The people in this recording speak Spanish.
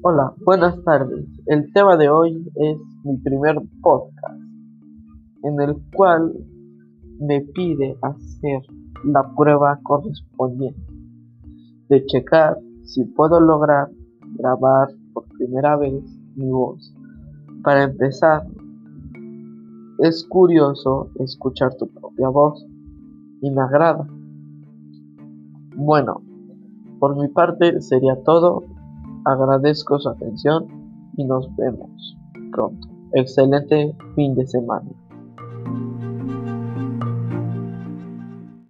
Hola, buenas tardes. El tema de hoy es mi primer podcast, en el cual me pide hacer la prueba correspondiente de checar si puedo lograr grabar por primera vez mi voz. Para empezar, es curioso escuchar tu propia voz y me agrada. Bueno, por mi parte sería todo. Agradezco su atención y nos vemos pronto. Excelente fin de semana.